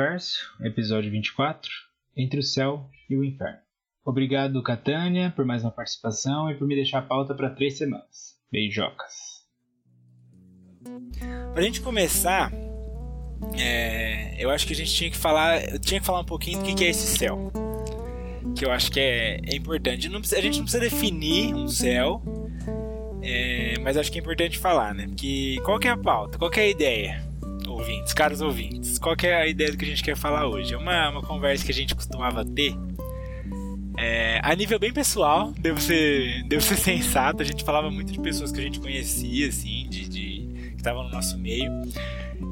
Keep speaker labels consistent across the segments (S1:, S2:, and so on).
S1: Converso, episódio 24, Entre o Céu e o Inferno. Obrigado, Catânia, por mais uma participação e por me deixar a pauta para três semanas. Beijocas.
S2: Pra gente começar, é, eu acho que a gente tinha que falar, eu tinha que falar um pouquinho do que é esse céu. Que eu acho que é, é importante. Não a gente não precisa definir um céu, é, mas acho que é importante falar, né? Porque qual que é a pauta? Qual que é a ideia? Ouvintes, caros ouvintes, qual é a ideia do que a gente quer falar hoje? É uma, uma conversa que a gente costumava ter é, a nível bem pessoal, devo ser, devo ser sensato. A gente falava muito de pessoas que a gente conhecia, assim, de, de que estavam no nosso meio.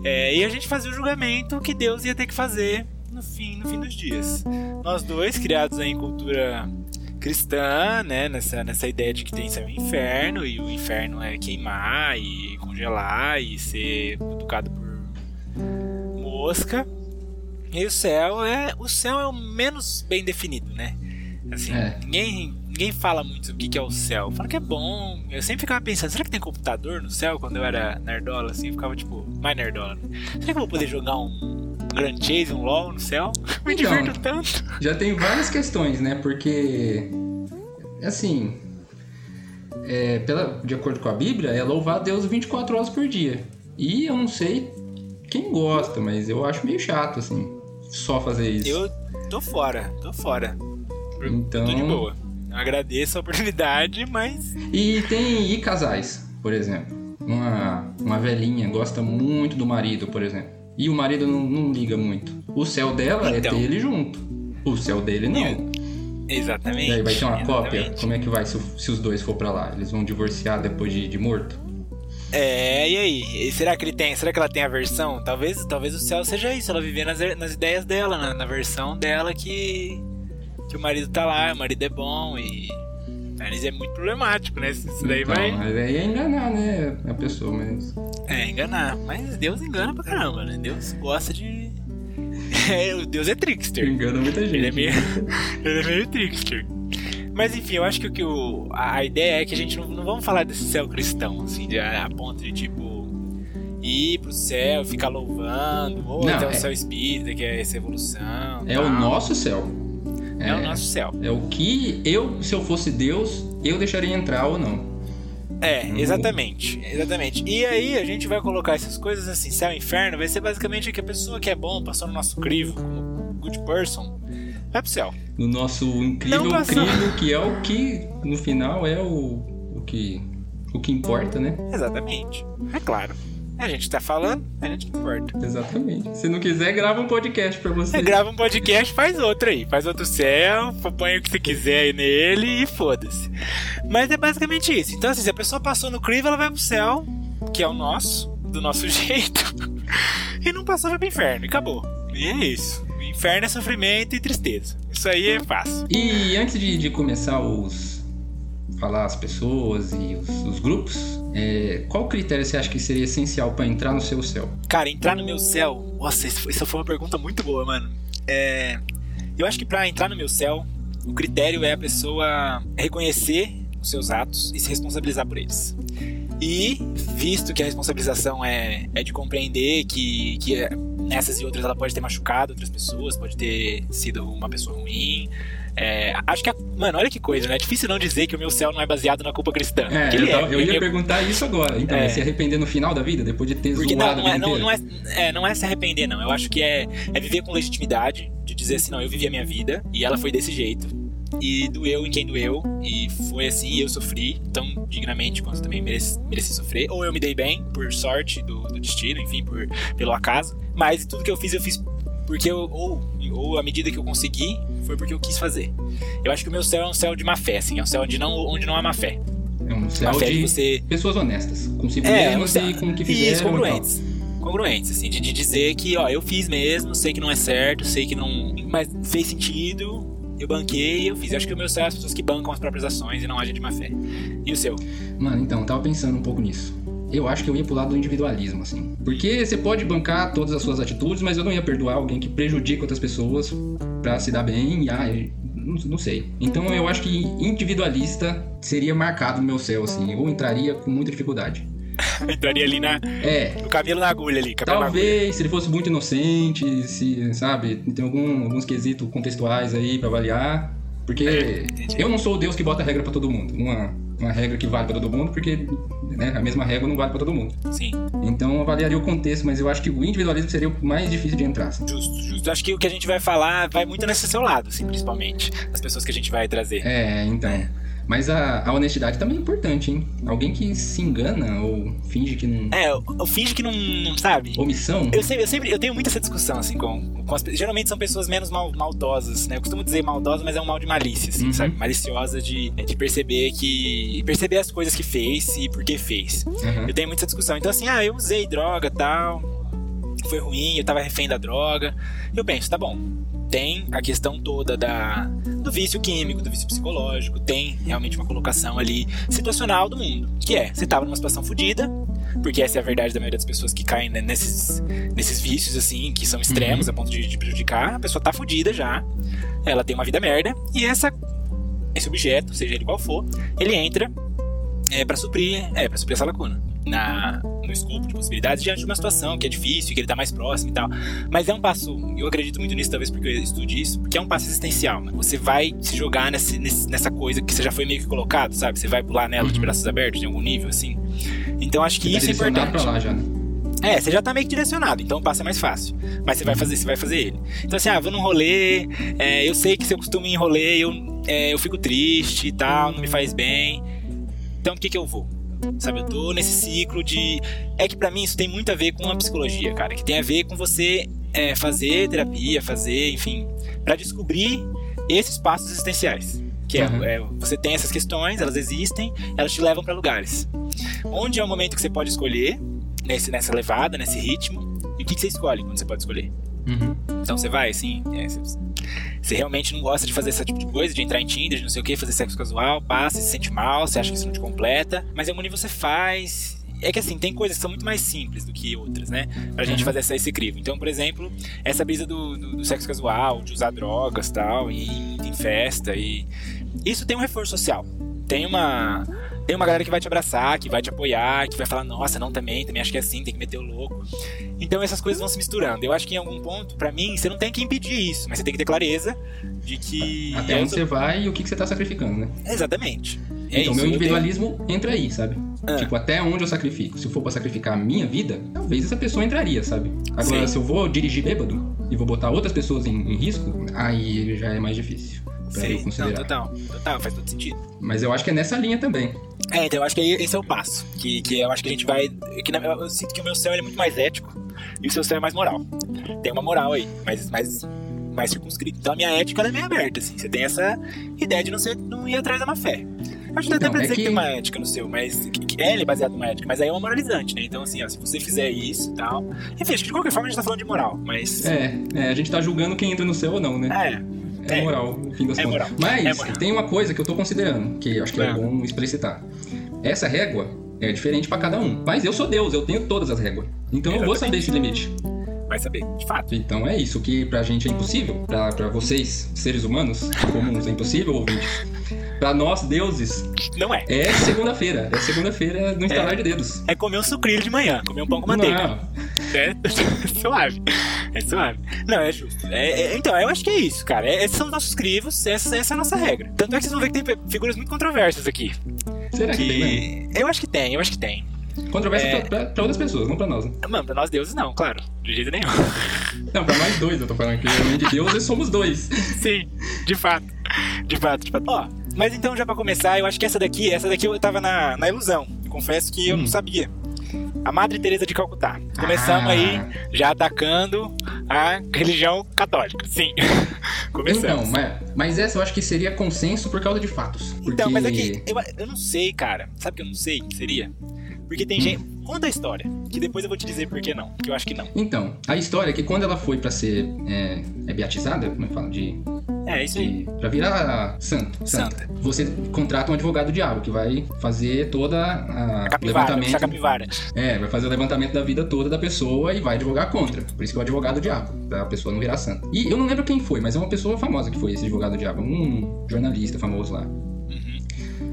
S2: É, e a gente fazia o julgamento que Deus ia ter que fazer no fim, no fim dos dias. Nós dois, criados em cultura cristã, né, nessa, nessa ideia de que tem céu e inferno, e o inferno é queimar e congelar e ser cutucado por mosca. E o céu é o céu é o menos bem definido, né? Assim, é. ninguém, ninguém fala muito o que, é o céu. Fala que é bom. Eu sempre ficava pensando, será que tem computador no céu? Quando eu era nerdola, assim, eu ficava tipo, mais nerdola. Né? Será que eu vou poder jogar um Grand Chase, um LOL no céu? Me então, divirto tanto.
S3: Já tem várias questões, né? Porque, assim, é, pela, de acordo com a Bíblia, é louvar a Deus 24 horas por dia. E eu não sei quem gosta, mas eu acho meio chato, assim, só fazer isso.
S2: Eu tô fora, tô fora.
S3: Então. Tô
S2: de boa. Agradeço a oportunidade, mas.
S3: E tem. E casais, por exemplo. Uma, uma velhinha gosta muito do marido, por exemplo. E o marido não, não liga muito. O céu dela é então, é ter ele junto. O céu dele não.
S2: Exatamente.
S3: E aí vai ter uma
S2: exatamente.
S3: cópia? Como é que vai se, se, os dois for para lá? Eles vão divorciar depois de, de morto?
S2: É, e aí? E será que ele tem? Será que ela tem a versão? Talvez, talvez o céu seja isso, ela viver nas, nas ideias dela, na, na versão dela que que o marido tá lá, o marido é bom e. Mas é muito problemático, né? Isso daí
S3: então,
S2: vai.
S3: Mas aí é enganar, né? A pessoa, mas.
S2: É, enganar. Mas Deus engana pra caramba, né? Deus gosta de. É, Deus é trickster.
S3: Engana muita gente.
S2: Ele é meio, ele é meio trickster. Mas enfim, eu acho que o que o, a ideia é que a gente não, não vamos falar desse céu cristão, assim, de, a, ponto de tipo ir pro céu, ficar louvando, ou não, até é... o céu espírita, que é essa evolução.
S3: É tal. o nosso céu.
S2: É, é, o nosso céu.
S3: É o que eu, se eu fosse Deus, eu deixaria entrar ou não.
S2: É, exatamente, exatamente. E aí a gente vai colocar essas coisas assim, céu e inferno, vai ser basicamente que a pessoa que é bom, passou no nosso crivo, como good person, vai pro céu.
S3: No nosso incrível crivo, que é o que, no final, é o, o que o que importa, né?
S2: Exatamente. É claro. A gente tá falando, a gente não importa.
S3: Exatamente. Se não quiser, grava um podcast pra você. É,
S2: grava um podcast, faz outro aí. Faz outro céu, põe o que você quiser aí nele e foda-se. Mas é basicamente isso. Então, assim, se a pessoa passou no crivo, ela vai pro céu, que é o nosso, do nosso jeito. e não passou, vai pro inferno. E acabou. E é isso. Inferno é sofrimento e tristeza. Isso aí é fácil.
S3: E antes de, de começar os falar as pessoas e os, os grupos, é, qual critério você acha que seria essencial para entrar no seu céu?
S2: Cara, entrar no meu céu, nossa, essa foi uma pergunta muito boa, mano. É, eu acho que para entrar no meu céu, o critério é a pessoa reconhecer os seus atos e se responsabilizar por eles. E, visto que a responsabilização é, é de compreender que, que nessas e outras ela pode ter machucado outras pessoas, pode ter sido uma pessoa ruim, é, acho que, a, mano, olha que coisa, né? É difícil não dizer que o meu céu não é baseado na culpa cristã.
S3: É, eu, tava, é, eu, ia eu, perguntar isso agora. Então, é, se arrepender no final da vida, depois de ter porque zoado
S2: não, não, é, não, não, é, é, não é se arrepender, não. Eu acho que é, é viver com legitimidade, de dizer assim, não, eu vivi a minha vida e ela foi desse jeito. E doeu em quem doeu, e foi assim, e eu sofri tão dignamente quanto também mereci, mereci sofrer. Ou eu me dei bem, por sorte do, do destino, enfim, por, pelo acaso. Mas tudo que eu fiz, eu fiz porque eu, ou, ou à medida que eu consegui, foi porque eu quis fazer. Eu acho que o meu céu é um céu de má fé, assim, é um céu onde não, onde não há má fé.
S3: É um céu de, de você... pessoas honestas, consigo é, mesmas um... e com o que fizeram. Isso,
S2: congruentes. Congruentes, assim, de, de dizer que, ó, eu fiz mesmo, sei que não é certo, sei que não. Mas fez sentido, eu banquei, eu fiz. Eu acho que o meu céu é as pessoas que bancam as próprias ações e não agem de má fé. E o seu?
S3: Mano, então, eu tava pensando um pouco nisso eu acho que eu ia pro lado do individualismo, assim. Porque você pode bancar todas as suas atitudes, mas eu não ia perdoar alguém que prejudica outras pessoas para se dar bem e, ah, não, não, sei. Então eu acho que individualista seria marcado no meu céu, assim. Eu entraria com muita dificuldade.
S2: Entraria ali na,
S3: É,
S2: no camelo na agulha ali. Na agulha.
S3: Talvez, se ele fosse muito inocente, se, sabe, tem algum, alguns quesitos contextuais aí pra avaliar. Porque
S2: entendi.
S3: eu não sou o Deus que bota regra pra todo mundo. Uma, uma regra que vale pra todo mundo, porque né, a mesma regra não vale pra todo mundo.
S2: Sim,
S3: Então eu avaliaria o contexto, mas eu acho que o individualismo seria o mais difícil de entrar. assim.
S2: justo, justo. Acho que o que a gente vai falar vai muito nesse seu lado, assim, principalmente. As pessoas que a gente vai trazer.
S3: É, então. Mas a, a honestidade também é importante, hein? Alguém que se engana ou finge que não.
S2: É, eu, eu finge que não, não sabe.
S3: Omissão?
S2: Eu sempre, eu sempre eu tenho muita essa discussão, assim, com, com as Geralmente são pessoas menos mal, maldosas, né? Eu costumo dizer maldosa, mas é um mal de malícia, assim,
S3: Uhum.
S2: sabe? Maliciosa de, de perceber que. perceber as coisas que fez e por que fez.
S3: Aham.
S2: Eu tenho muita discussão. Então, assim, ah, eu usei droga tal. Foi ruim, eu tava refém da droga. Eu penso, tá bom. Tem a questão toda da, do vício químico, do vício psicológico, tem realmente uma colocação ali situacional do mundo. Que é, você tava numa situação fodida, porque essa é a verdade da maioria das pessoas que caem né, nesses, nesses vícios, assim, que são extremos a ponto de, de prejudicar. A pessoa tá fodida já, ela tem uma vida merda, e essa, esse objeto, seja ele qual for, ele entra é, para suprir, é, para suprir essa lacuna na, no escopo de possibilidades diante de uma situação que é difícil, que ele tá mais próximo e tal. Mas é um passo, eu acredito muito nisso, talvez porque eu estude isso, porque é um passo existencial? Você vai se jogar nesse, nessa coisa que você já foi meio que colocado, sabe? Você vai pular nela de
S3: Uhum.
S2: braços abertos, em algum nível, assim. Então acho que
S3: Tá
S2: isso é importante.
S3: pra lá já, né?
S2: É, você já tá meio que direcionado, então o passo é mais fácil. Mas você vai fazer, você vai fazer ele. Então assim, ah, vou num rolê, é, eu sei que se eu costumo ir em rolê, eu, é, eu fico triste e tal, não me faz bem. Então por que que eu vou? Sabe, eu tô nesse ciclo de. É que pra mim isso tem muito a ver com a psicologia, cara. Que tem a ver com você é, fazer terapia, fazer, enfim, pra descobrir esses passos existenciais. Que é,
S3: Uhum.
S2: é, você tem essas questões, elas existem, elas te levam pra lugares. Onde é o momento que você pode escolher, nesse, nessa levada, nesse ritmo, e o que, que você escolhe quando você pode escolher.
S3: Uhum.
S2: Então você vai, assim, é, você, você realmente não gosta de fazer esse tipo de coisa, de entrar em Tinder, de não sei o que, fazer sexo casual, passa, se sente mal, você acha que isso não te completa, mas em nível você faz. É que assim, tem coisas que são muito mais simples do que outras, né? Pra gente
S3: Uhum.
S2: fazer essa, esse crivo. Então, por exemplo, essa brisa do, do, do sexo casual, de usar drogas tal, e em festa, e. Isso tem um reforço social. Tem uma. Tem uma galera que vai te abraçar, que vai te apoiar, que vai falar, nossa, não também, também acho que é assim, tem que meter o louco. Então essas coisas vão se misturando. Eu acho que em algum ponto, pra mim, você não tem que impedir isso, mas você tem que ter clareza de que.
S3: Até onde
S2: sou-
S3: você vai e o que, que você tá sacrificando, né?
S2: Exatamente. É
S3: então,
S2: isso.
S3: meu
S2: eu
S3: individualismo entra aí, sabe?
S2: Ah.
S3: Tipo, até onde eu sacrifico. Se eu for pra sacrificar a minha vida, talvez essa pessoa entraria, sabe? Agora,
S2: Sim.
S3: se eu vou dirigir bêbado e vou botar outras pessoas em, em risco, aí já é mais difícil pra
S2: Sei,
S3: eu
S2: não,
S3: considerar.
S2: total, total, faz todo sentido.
S3: Mas eu acho que é nessa linha também.
S2: É, então eu acho que esse é o passo. Que, que eu acho que a gente vai. Que na- eu sinto que o meu céu ele é muito mais ético e o seu céu é mais moral. Tem uma moral aí, mas mais, mais circunscrita. Então a minha ética é meio aberta, assim. Você tem essa ideia de não, ser, não ir atrás da má fé. Acho que dá até
S3: Então,
S2: pra
S3: é
S2: dizer que...
S3: que-
S2: tem uma ética no seu, mas que, ele é baseado numa ética, mas aí é uma moralizante, né? Então, assim, ó, se você fizer isso e tal. Enfim, acho que de qualquer forma a gente tá falando de moral, mas.
S3: É, é, a gente tá julgando quem entra no céu ou não, né?
S2: É,
S3: É,
S2: É.
S3: moral, no fim das
S2: É
S3: contas.
S2: moral.
S3: Mas
S2: É
S3: tem uma coisa que eu tô considerando, que eu acho que é,
S2: É.
S3: bom explicitar. Essa régua é diferente pra cada um. Mas eu sou Deus, eu tenho todas as réguas. Então eu vou saber esse limite.
S2: vai saber, de fato.
S3: Então é isso, que pra gente é impossível, pra, pra vocês, seres humanos comuns, é impossível, ouvintes. Pra nós, deuses,
S2: Não é.
S3: é segunda-feira. É segunda-feira no instalar de dedos.
S2: É comer um sucrilho de manhã, comer um pão com manteiga.
S3: Não,
S2: É suave. É suave. Não, é justo. É- é- então, eu acho que é isso, cara. É- esses são os nossos crivos, essa, essa é a nossa regra. Tanto é que vocês vão ver que tem figuras muito controversas aqui.
S3: será que, tem mesmo?
S2: Que. Eu acho que tem, eu acho que tem.
S3: Controvérsia
S2: É.
S3: pra, pra- pra outras pessoas, não pra nós. Né?
S2: Mano, pra nós deuses não, claro. De jeito nenhum.
S3: Não, pra nós dois eu tô falando que além de deuses somos dois.
S2: Sim, de fato. De fato, de fato. Ó, mas então já pra começar, eu acho que essa daqui, essa daqui eu tava na, na ilusão. Confesso que eu
S3: Hum.
S2: não sabia. A Madre Teresa de Calcutá. Começamos
S3: Ah.
S2: aí já atacando a religião católica. Sim. Começamos.
S3: Então, mas, mas essa eu acho que seria consenso por causa de fatos. Porque...
S2: Então, mas aqui, eu, eu não sei, cara. Sabe que eu não sei? Seria? Porque tem gente. Conta a história, que depois eu vou te dizer por que não. Que eu acho que não.
S3: Então, a história é que quando ela foi pra ser é, é beatizada, como é que fala? De,
S2: É, isso aí.
S3: de, pra virar santo, santa,
S2: Santa.
S3: você contrata um advogado diabo que vai fazer toda a,
S2: A capivara, puxar a
S3: levantamento.
S2: capivara.
S3: É, vai fazer o levantamento da vida toda da pessoa e vai advogar contra. Por isso que é o advogado diabo, pra pessoa não virar santa. E eu não lembro quem foi, mas é uma pessoa famosa que foi esse advogado diabo, um jornalista famoso lá.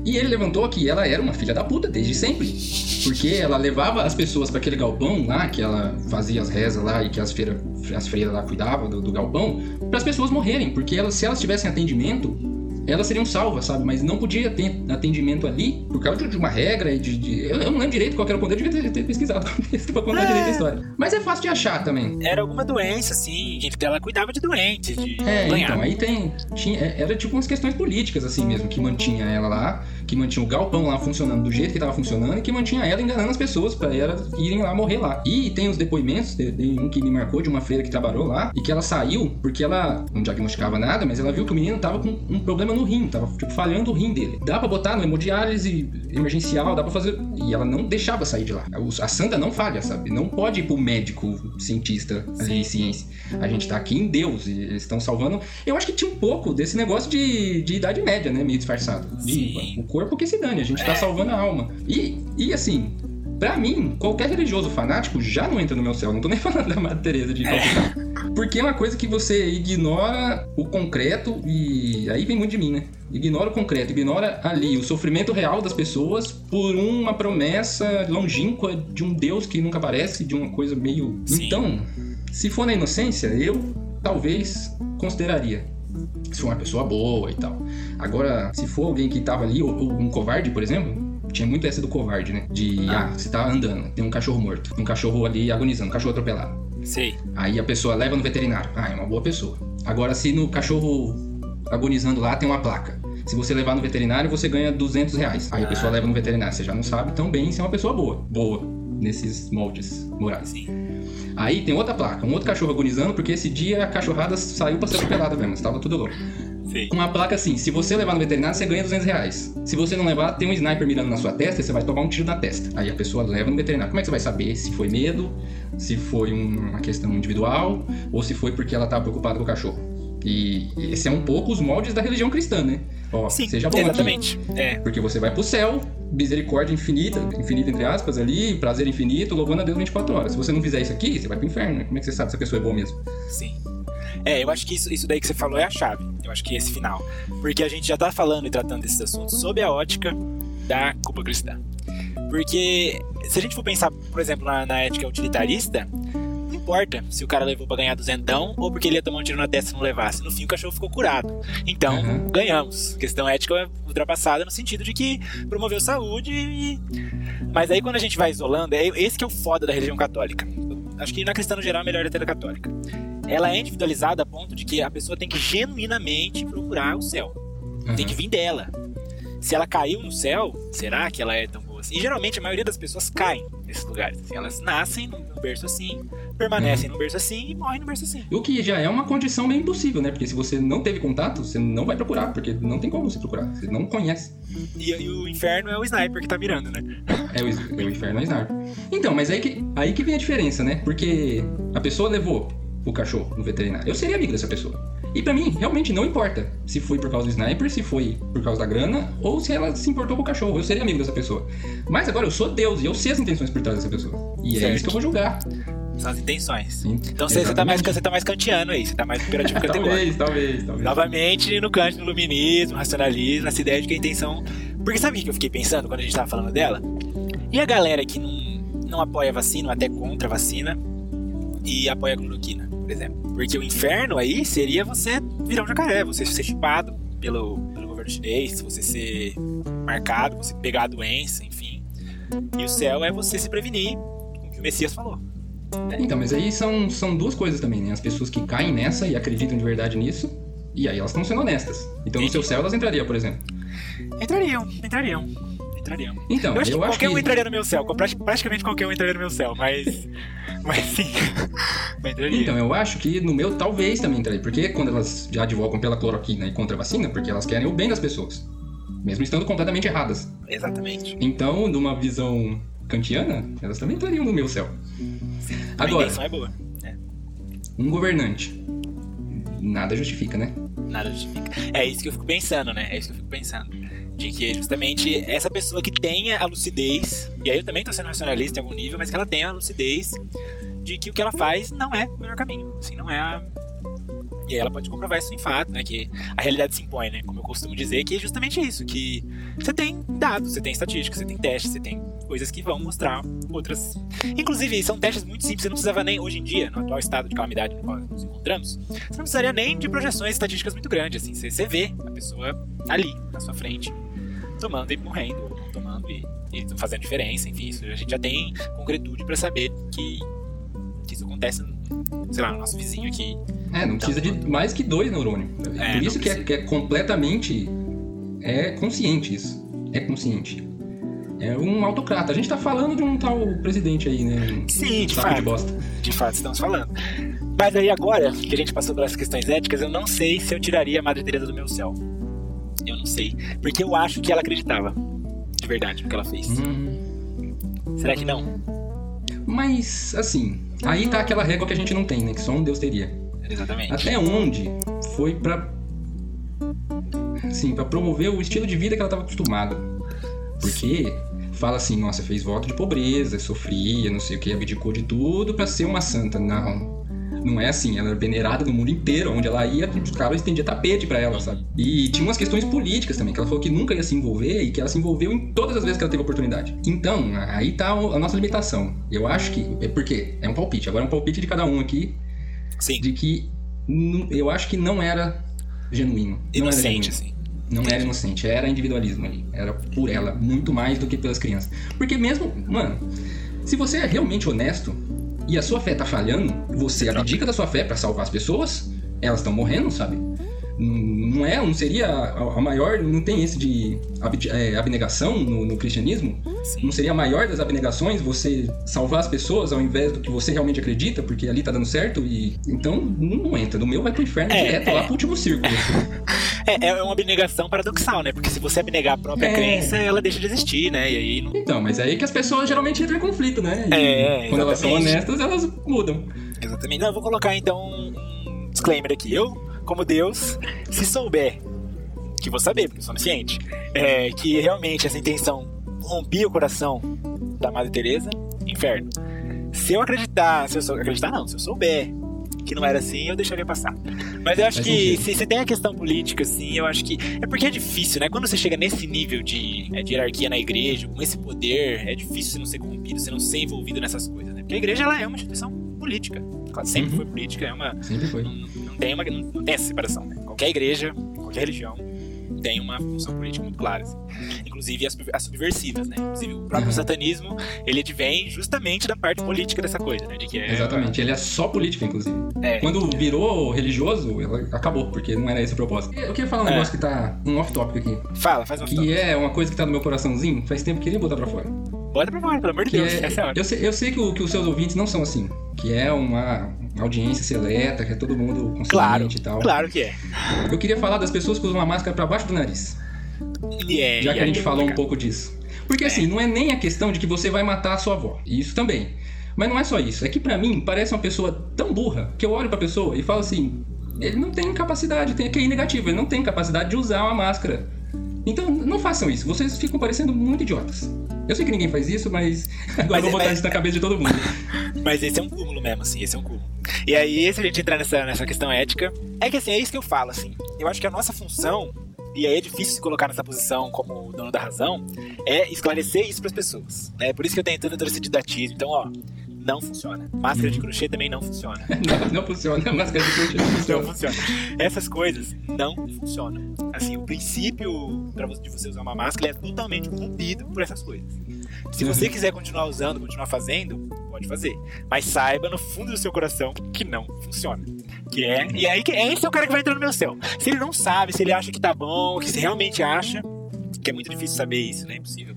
S3: E ele levantou que ela era uma filha da puta desde sempre. Porque ela levava as pessoas para aquele galpão lá, que ela fazia as rezas lá e que as, feira, as freiras lá cuidavam do, do galpão, para as pessoas morrerem. Porque elas, se elas tivessem atendimento, elas seriam salvas, sabe? Mas não podia ter atendimento ali por causa de uma regra e de. de... Eu, eu, não lembro direito qual era o poder, eu devia ter, ter pesquisado pra contar é. direito a história. Mas é fácil de achar também.
S2: Era alguma doença, assim, ela cuidava de doentes, de.
S3: É, banhar. então, aí tem. Tinha, é, era tipo umas questões políticas, assim mesmo, que mantinha ela lá, que mantinha o galpão lá funcionando do jeito que tava funcionando e que mantinha ela enganando as pessoas pra elas irem lá morrer lá. E tem os depoimentos, tem um que me marcou de uma freira que trabalhou lá e que ela saiu porque ela não diagnosticava nada, mas ela viu que o menino tava com um problema no rim, tava tipo falhando o rim dele. Dá para botar no hemodiálise emergencial, dá para fazer. E ela não deixava sair de lá. A santa não falha, sabe? Não pode ir pro médico, cientista ali, ciência. A gente tá aqui em Deus e eles estão salvando. Eu acho que tinha um pouco desse negócio de, de idade média, né? Meio disfarçado. De, o corpo que se dane, a gente tá salvando a alma. E, e assim, Pra mim, qualquer religioso fanático já não entra no meu céu. Não tô nem falando da Madre Teresa de Calcutá. Porque é uma coisa que você ignora o concreto e aí vem muito de mim, né? Ignora o concreto, ignora ali o sofrimento real das pessoas por uma promessa longínqua de um Deus que nunca aparece, de uma coisa meio. Sim. Então, se for na inocência, eu talvez consideraria se for uma pessoa boa e tal. Agora, se for alguém que tava ali, ou, ou um covarde, por exemplo, tinha muito essa do covarde, né? De, ah, você tá andando, tem um cachorro morto, um cachorro ali agonizando, um cachorro atropelado.
S2: Sei.
S3: Aí a pessoa leva no veterinário. Ah, é uma boa pessoa. Agora, se no cachorro agonizando lá tem uma placa. Se você levar no veterinário, você ganha 200 reais. Aí ah. a pessoa leva no veterinário. Você já não sabe tão bem se é uma pessoa boa. Boa. Nesses moldes morais. Sim. Aí tem outra placa. Um outro cachorro agonizando, porque esse dia a cachorrada saiu pra ser atropelada mesmo. Estava tudo louco. Sim. Uma placa assim, se você levar no veterinário, você ganha 200 reais. Se você não levar, tem um sniper mirando na sua testa e você vai tomar um tiro na testa. Aí a pessoa leva no veterinário. Como é que você vai saber se foi medo, se foi uma questão individual ou se foi porque ela estava preocupada com o cachorro? E esse é um pouco os moldes da religião cristã, né?
S2: Ó, Sim, seja bom exatamente.
S3: Aqui, é. Porque você vai pro céu, misericórdia infinita, infinita entre aspas ali, prazer infinito, louvando a Deus 24 horas. Se você não fizer isso aqui, você vai pro inferno, né? Como é que você sabe se a pessoa é boa mesmo?
S2: Sim. É, eu acho que isso, isso daí que você falou é a chave. Eu acho que esse final. Porque a gente já tá falando e tratando desses assuntos sob a ótica da culpa cristã. Porque se a gente for pensar, por exemplo, na, na ética utilitarista, não importa se o cara levou para ganhar duzentão ou porque ele ia tomar um tiro na testa e não levasse. No fim, o cachorro ficou curado. Então, uhum. ganhamos. A questão ética é ultrapassada no sentido de que promoveu saúde e... Mas aí quando a gente vai isolando, é esse que é o foda da religião católica. Acho que na cristã no geral é melhor ter a católica ela é individualizada a ponto de que a pessoa tem que genuinamente procurar o céu. Uhum. Tem que vir dela. Se ela caiu no céu, será que ela é tão boa assim? E geralmente a maioria das pessoas caem nesses lugares. Assim, elas nascem num berço assim, permanecem uhum. num berço assim e morrem num berço assim.
S3: O que já é uma condição bem impossível, né? Porque se você não teve contato, você não vai procurar, porque não tem como você procurar. Você não conhece.
S2: E, e o inferno é o sniper que tá mirando, né?
S3: É o, o inferno é o sniper. Então, mas aí que, aí que vem a diferença, né? Porque a pessoa levou o cachorro no veterinário. Eu seria amigo dessa pessoa. E para mim, realmente não importa se foi por causa do sniper, se foi por causa da grana, ou se ela se importou com o cachorro. Eu seria amigo dessa pessoa. Mas agora eu sou Deus e eu sei as intenções por trás dessa pessoa. E é certo. é isso que eu vou julgar.
S2: São as intenções. Sim, então você, tá mais, você tá mais kantiano aí, você tá mais imperativo categórico.
S3: talvez, talvez, talvez.
S2: Novamente no canto do iluminismo, racionalismo, essa ideia de que a intenção. Porque sabe o que eu fiquei pensando quando a gente tava falando dela? E a galera que não, não apoia a vacina, ou até contra a vacina, e apoia a cloroquina? por exemplo. Porque o inferno aí seria você virar um jacaré, você ser chipado pelo, pelo governo chinês, você ser marcado, você pegar a doença, enfim. E o céu é você se prevenir com o que o Messias falou.
S3: É. Então, mas aí são, são duas coisas também, né? As pessoas que caem nessa e acreditam de verdade nisso, e aí elas estão sendo honestas. Então no seu céu elas entrariam, por exemplo.
S2: Entrariam, entrariam. Entrariam.
S3: Então,
S2: eu acho
S3: eu
S2: que
S3: acho
S2: qualquer
S3: que...
S2: um entraria no meu céu. Praticamente qualquer um entraria no meu céu, mas. Mas sim.
S3: então, eu acho que no meu talvez também entraria. Porque quando elas já advogam pela cloroquina e contra a vacina, porque elas querem o bem das pessoas. Mesmo estando completamente erradas.
S2: Exatamente.
S3: Então, numa visão kantiana, elas também entrariam no meu céu.
S2: Sim, Agora, a é boa. É.
S3: um governante. Nada justifica, né?
S2: Nada justifica. É isso que eu fico pensando, né? É isso que eu fico pensando de que justamente essa pessoa que tenha a lucidez, e aí eu também tô sendo racionalista em algum nível, mas que ela tenha a lucidez de que o que ela faz não é o melhor caminho, assim, não é a, E aí ela pode comprovar isso em fato, né? Que a realidade se impõe, né? Como eu costumo dizer, que é justamente isso, que você tem dados, você tem estatísticas, você tem testes, você tem coisas que vão mostrar outras. Inclusive, são testes muito simples, você não precisava nem, hoje em dia, no atual estado de calamidade no qual nos encontramos, você não precisaria nem de projeções estatísticas muito grandes, assim. Você vê a pessoa ali, na sua frente, tomando e morrendo, ou não tomando e, e fazendo diferença, enfim, isso a gente já tem concretude para saber que, que isso acontece, sei lá, no nosso vizinho aqui.
S3: É, não precisa de mais que dois neurônios.
S2: É,
S3: Por isso que é, que é completamente é consciente isso. É consciente. É um autocrata. A gente tá falando de um tal presidente aí, né?
S2: Sim, de fato.
S3: de bosta.
S2: De fato, estamos falando. Mas aí agora, que a gente passou pelas questões éticas, eu não sei se eu tiraria a Madre Teresa do meu céu. Eu não sei. Porque eu acho que ela acreditava. De verdade, no que ela fez.
S3: Hum,
S2: Será que não?
S3: mas, assim, aí tá aquela régua que a gente não tem, né? Que só um Deus teria.
S2: Exatamente.
S3: Até onde foi pra. Sim, pra promover o estilo de vida que ela tava acostumada. Porque fala assim, nossa, fez voto de pobreza, sofria, não sei o que, abdicou de tudo pra ser uma santa. Não. Não é assim, ela era venerada no mundo inteiro, onde ela ia, os caras estendiam tapete pra ela, sabe? E tinha umas questões políticas também, que ela falou que nunca ia se envolver e que ela se envolveu em todas as vezes que ela teve oportunidade. Então, aí tá a nossa limitação. Eu acho que. É porque é um palpite, agora é um palpite de cada um aqui,
S2: Sim.
S3: de que eu acho que não era genuíno. Não era
S2: Inocente,
S3: genuíno.
S2: assim.
S3: Não era inocente, era individualismo ali. Era por ela, muito mais do que pelas crianças. Porque mesmo, mano, se você é realmente honesto e a sua fé tá falhando, você abdica da sua fé pra salvar as pessoas, elas estão morrendo, sabe? Não é, não seria a, maior, não tem esse de é, abnegação no, no cristianismo?
S2: Sim.
S3: Não seria a maior das abnegações você salvar as pessoas ao invés do que você realmente acredita, porque ali tá dando certo e. Então não, não entra. No meu vai pro inferno
S2: É,
S3: direto
S2: é.
S3: lá pro último círculo.
S2: É, é uma abnegação paradoxal, né? Porque se você abnegar a própria
S3: É.
S2: crença, ela deixa de existir, né? E aí não.
S3: Então, mas é aí que as pessoas geralmente entram em conflito, né? E
S2: É,
S3: quando elas são honestas, elas mudam.
S2: Exatamente. Não, eu vou colocar então um disclaimer aqui. Eu, como Deus, se souber, que vou saber, porque eu sou onisciente, é, que realmente essa intenção rompia o coração da Madre Teresa, inferno. Se eu acreditar, se eu sou, acreditar não, se eu souber que não era assim, eu deixaria passar. Mas eu acho
S3: Faz
S2: que se, se tem a questão política, assim, eu acho que. É porque é difícil, né? Quando você chega nesse nível de, é, de hierarquia na igreja, com esse poder, é difícil você não ser corrompido, você não ser envolvido nessas coisas, né? Porque a igreja ela é uma instituição política. Ela sempre
S3: Uhum.
S2: foi política, é uma.
S3: Sempre foi.
S2: Não, não tem uma, não, não tem essa separação, né? Qualquer igreja, qualquer religião tem uma função política muito clara. assim. Inclusive as, as subversivas, né? Inclusive o próprio
S3: Uhum.
S2: satanismo, ele advém justamente da parte política dessa coisa, né? De que é,
S3: Exatamente. Ele é só político, inclusive.
S2: É.
S3: Quando virou religioso, acabou, porque não era esse o propósito. Eu queria falar um
S2: É.
S3: negócio que tá um off-topic aqui.
S2: Fala, faz uma
S3: Que é uma coisa que tá no meu coraçãozinho, faz tempo que queria botar pra fora.
S2: Bota pra fora, pelo amor de Deus.
S3: é,
S2: é
S3: eu, sei, eu sei que, o- que os seus ouvintes não são assim. Que é uma audiência seleta, que é todo mundo consciente
S2: Claro,
S3: e tal.
S2: claro que é.
S3: Eu queria falar das pessoas que usam uma máscara pra baixo do nariz.
S2: E é
S3: Já que a gente
S2: é
S3: falou um pouco disso. Porque assim, não é nem a questão de que você vai matar a sua avó. Isso também. Mas não é só isso. É que pra mim parece uma pessoa tão burra que eu olho pra pessoa e falo assim: ele não tem capacidade, tem QI negativo, ele não tem capacidade de usar uma máscara. Então não façam isso, vocês ficam parecendo muito idiotas. Eu sei que ninguém faz isso, mas agora
S2: Mas
S3: vou
S2: é-
S3: botar
S2: mas-
S3: isso na cabeça de todo mundo.
S2: Mas esse é um cúmulo mesmo, assim, esse é um cúmulo. E aí, se a gente entrar nessa, nessa questão ética, é que assim, é isso que eu falo, assim. Eu acho que a nossa função, e aí é difícil se colocar nessa posição como dono da razão, é esclarecer isso pras pessoas. Né? Por isso que eu tenho todo esse didatismo. Então, ó, não funciona. Máscara de crochê também não funciona.
S3: Não, não funciona, máscara de crochê não
S2: Não
S3: funciona.
S2: funciona. Essas coisas não funcionam. Assim, o princípio pra você- de você usar uma máscara é totalmente corrompido por essas coisas. Se você quiser continuar usando, continuar fazendo, pode fazer. Mas saiba no fundo do seu coração que não funciona. Que é. E aí que é esse é o cara que vai entrar no meu céu. Se ele não sabe, se ele acha que tá bom, que se realmente acha, que é muito difícil saber isso, né? Impossível.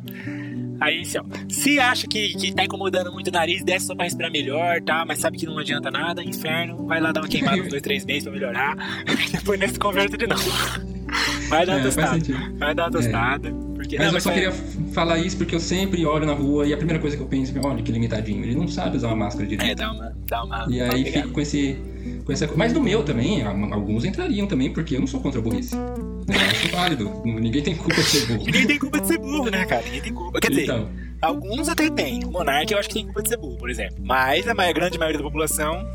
S2: Aí, assim, ó, se acha que, que tá incomodando muito o nariz, desce só pra respirar melhor, tá? Mas sabe que não adianta nada, inferno, vai lá dar uma queimada uns dois, três meses pra melhorar. Depois nesse conversa de novo. Vai dar uma
S3: É,
S2: tostada. Vai dar uma tostada. Porque,
S3: Mas
S2: não,
S3: eu só
S2: é-
S3: queria falar isso porque eu sempre olho na rua e a primeira coisa que eu penso é, olha que limitadinho, ele não sabe usar uma máscara direito.
S2: É, dá uma. Dá uma
S3: E aí
S2: pegada.
S3: fico com esse. Com essa... Mas no meu também, alguns entrariam também, porque eu não sou contra a burrice. Eu acho válido. Ninguém tem culpa de ser burro.
S2: Ninguém tem culpa de ser burro, né, cara? Ninguém tem culpa. Quer dizer,
S3: Então,
S2: alguns até tem. O Monark eu acho que tem culpa de ser burro, por exemplo. Mas a maior, grande maioria da população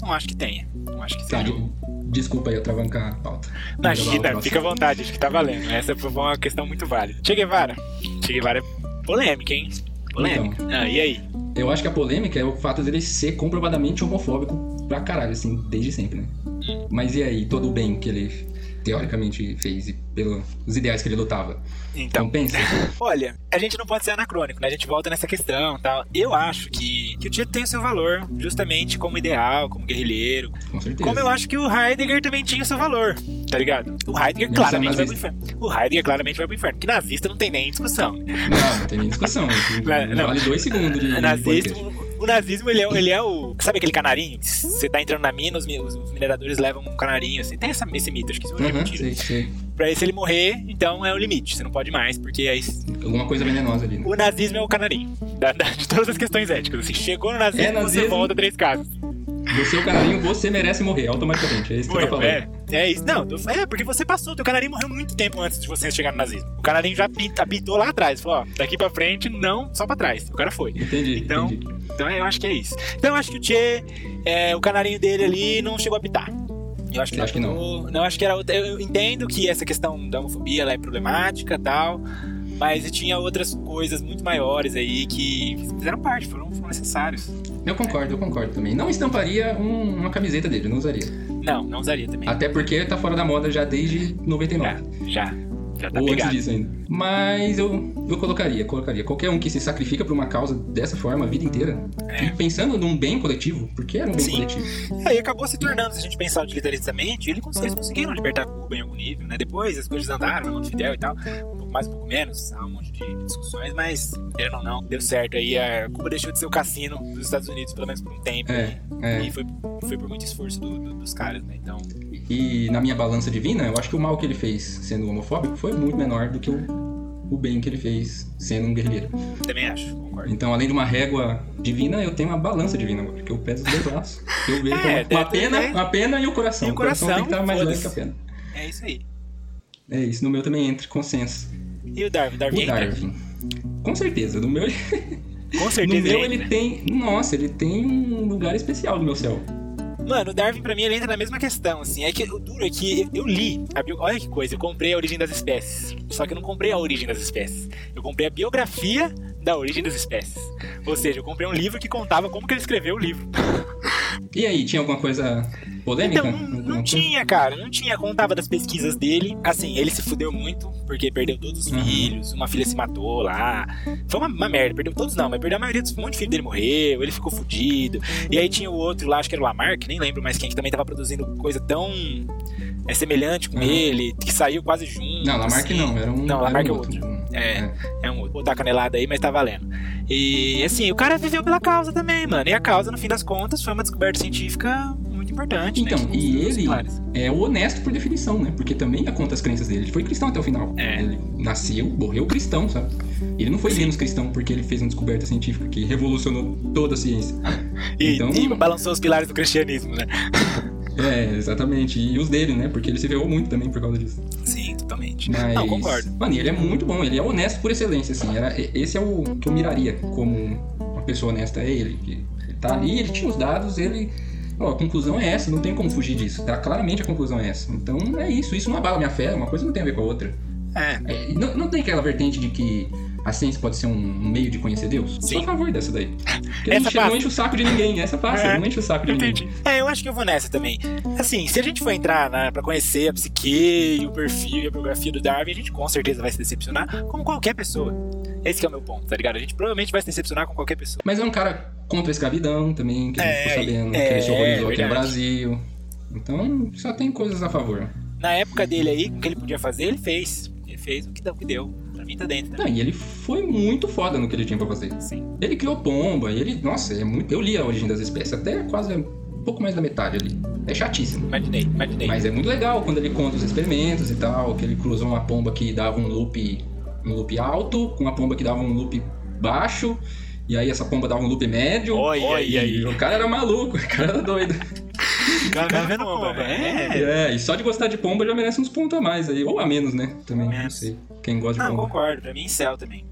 S2: não acho que tenha. Não acho que seja.
S3: eu- Desculpa aí eu travancar a pauta.
S2: Imagina, fica à vontade, acho que tá valendo. Essa foi uma questão muito válida. Che Guevara. Che Guevara é polêmica, hein? Polêmica. Então, ah, e aí?
S3: Eu acho que a polêmica é o fato dele ser comprovadamente homofóbico pra caralho, assim, desde sempre, né? Mas e aí, todo o bem que ele teoricamente fez e pelos ideais que ele lutava. Então, então pensa.
S2: Olha, a gente não pode ser anacrônico, né? A gente volta nessa questão tal. Eu acho que, que o Tito tem o seu valor, justamente como ideal, como guerrilheiro.
S3: Com certeza.
S2: Como eu acho que o Heidegger também tinha o seu valor, tá ligado? O Heidegger claramente vai pro inferno. O Heidegger claramente vai pro inferno, que nazista não tem nem discussão.
S3: Não, não tem nem discussão. não, não. Vale dois segundos de
S2: Nazista, o nazismo, ele é, ele é o. Sabe aquele canarinho? Você tá entrando na mina, os, os mineradores levam um canarinho, assim. Tem essa, esse mito, acho que isso é uhum. Sei, sei. Pra se ele morrer, então é o limite. Você não pode mais, porque aí.
S3: Alguma coisa venenosa ali. Né?
S2: O nazismo é o canarinho. Da, da, de todas as questões éticas. Assim, chegou no nazismo, é nazismo, você volta três casas.
S3: Você é o canarinho, você merece morrer automaticamente. É isso que Foi, você tá falando.
S2: É, é isso. Não, é porque você passou. Teu canarinho morreu muito tempo antes de você chegar no nazismo. O canarinho já apitou lá atrás. Falou, ó, daqui pra frente, não, só pra trás. O cara foi.
S3: Entendi.
S2: Então,
S3: entendi.
S2: então eu acho que é isso. Então eu acho que o Tchê, é, o canarinho dele ali não chegou a apitar. Eu acho que,
S3: acho que não.
S2: Não, acho que era outra. Eu entendo que essa questão da homofobia ela é problemática tal. Mas tinha outras coisas muito maiores aí que fizeram parte, foram, foram necessários.
S3: Eu concordo, eu concordo também. Não estamparia um, uma camiseta dele, não usaria.
S2: Não, não usaria também.
S3: Até porque tá fora da moda já desde 99.
S2: Já, já. Já tá
S3: Ou antes disso ainda. Mas eu, eu colocaria, colocaria. Qualquer um que se sacrifica por uma causa dessa forma a vida inteira. É. E pensando num bem coletivo, porque era um bem Sim. coletivo.
S2: E acabou se tornando, se a gente pensar utilitaristicamente, eles conseguiram libertar Cuba em algum nível, né? Depois as coisas andaram, Montevideo e tal. Pouco mais, um pouco menos, há um monte de discussões, mas, querendo ou não, deu certo aí. A Cuba deixou de ser o cassino dos Estados Unidos, pelo menos por um tempo.
S3: É, é.
S2: E foi, foi por muito esforço do, do, dos caras, né? Então.
S3: E na minha balança divina, eu acho que o mal que ele fez sendo homofóbico foi muito menor do que o, o bem que ele fez sendo um guerrilheiro.
S2: Também acho, concordo.
S3: Então, além de uma régua divina, eu tenho uma balança divina agora, porque eu peso os dois braços. Eu vejo é, uma, pena, uma pena e o coração.
S2: E o coração,
S3: o coração tem que estar mais leve que a pena.
S2: É isso aí.
S3: É isso, no meu também entra consenso.
S2: E o Darwin? Darwin
S3: o Darwin. Com certeza, no meu.
S2: Com certeza.
S3: no meu ele tem. Nossa, ele tem um lugar especial no meu céu.
S2: Mano, o Darwin pra mim ele entra na mesma questão, assim. É que o duro é que eu li. Bio... Olha que coisa, eu comprei a origem das espécies. Só que eu não comprei a origem das espécies. Eu comprei a biografia da origem das espécies. Ou seja, eu comprei um livro que contava como que ele escreveu o livro.
S3: E aí, tinha alguma coisa polêmica?
S2: Então, não, não tinha, cara, não tinha. Contava das pesquisas dele. Assim, ele se fudeu muito, porque perdeu todos os uhum. filhos, uma filha se matou lá. Foi uma, uma, merda, perdeu todos não, mas perdeu a maioria dos um monte de filho dele morreu, ele ficou fudido. E aí tinha o outro lá, acho que era o Lamarck, nem lembro mais quem, que também tava produzindo coisa tão é semelhante com uhum. ele, que saiu quase junto.
S3: Não, Lamarck
S2: assim.
S3: não, era um.
S2: Não, Lamarck
S3: é
S2: outro. outro. É, é, é um outro. Vou dar canelada aí, mas tá valendo. E assim, o cara viveu pela causa também, mano. E a causa, no fim das contas, foi uma descoberta científica muito importante.
S3: Então,
S2: né?
S3: e ele é o honesto por definição, né? Porque também dá conta as crenças dele. Ele foi cristão até o final.
S2: É.
S3: Ele nasceu, morreu cristão, sabe? Ele não foi Sim. menos cristão porque ele fez uma descoberta científica que revolucionou toda a ciência.
S2: e, então, e balançou os pilares do cristianismo, né?
S3: É, exatamente. E os dele, né? Porque ele se ferrou muito também por causa disso.
S2: Sim, totalmente.
S3: Mas,
S2: Não, concordo.
S3: Mano, ele é muito bom, ele é honesto por excelência, assim. Era, esse é o que eu miraria como uma pessoa honesta. É ele. Que ele tá ali, ele tinha os dados, ele. Ó, a conclusão é essa, não tem como fugir disso. Tá? Claramente a conclusão é essa. Então é isso, isso não abala minha fé, uma coisa não tem a ver com a outra.
S2: É.
S3: é não, não tem aquela vertente de que a ciência pode ser um meio de conhecer Deus? Sim. Sou a favor dessa daí. Porque essa a gente não enche o saco de ninguém, essa passa, é, não enche o saco de entendi. ninguém.
S2: É, eu acho que eu vou nessa também. Assim, se a gente for entrar né, pra conhecer a psique, o perfil e a biografia do Darwin, a gente com certeza vai se decepcionar, como qualquer pessoa. Esse é o meu ponto, tá ligado? A gente provavelmente vai se decepcionar com qualquer pessoa.
S3: Mas é um cara contra a escravidão também, que a gente é, ficou sabendo, é, que ele se horrorizou aqui no Brasil. Então, só tem coisas a favor.
S2: Na época dele aí, o que ele podia fazer, ele fez. Ele fez o que deu. Tá dentro.
S3: Né? e ele foi muito foda no que ele tinha pra fazer.
S2: Sim.
S3: Ele criou pomba, ele. Nossa, é muito. Eu li a origem das espécies, até quase um pouco mais da metade ali. É chatíssimo.
S2: Imaginei, imaginei.
S3: Mas é muito legal quando ele conta os experimentos e tal, que ele cruzou uma pomba que dava um loop, um loop alto, com uma pomba que dava um loop baixo. E aí essa pomba dava um loop médio. E o cara era maluco, o cara era doido.
S2: Tá vendo pomba, é.
S3: É, e só de gostar de pomba já merece uns pontos a mais aí. Ou a menos, né? Também, é. não sei. Quem gosta de
S2: não,
S3: pomba.
S2: concordo. Pra mim, céu também.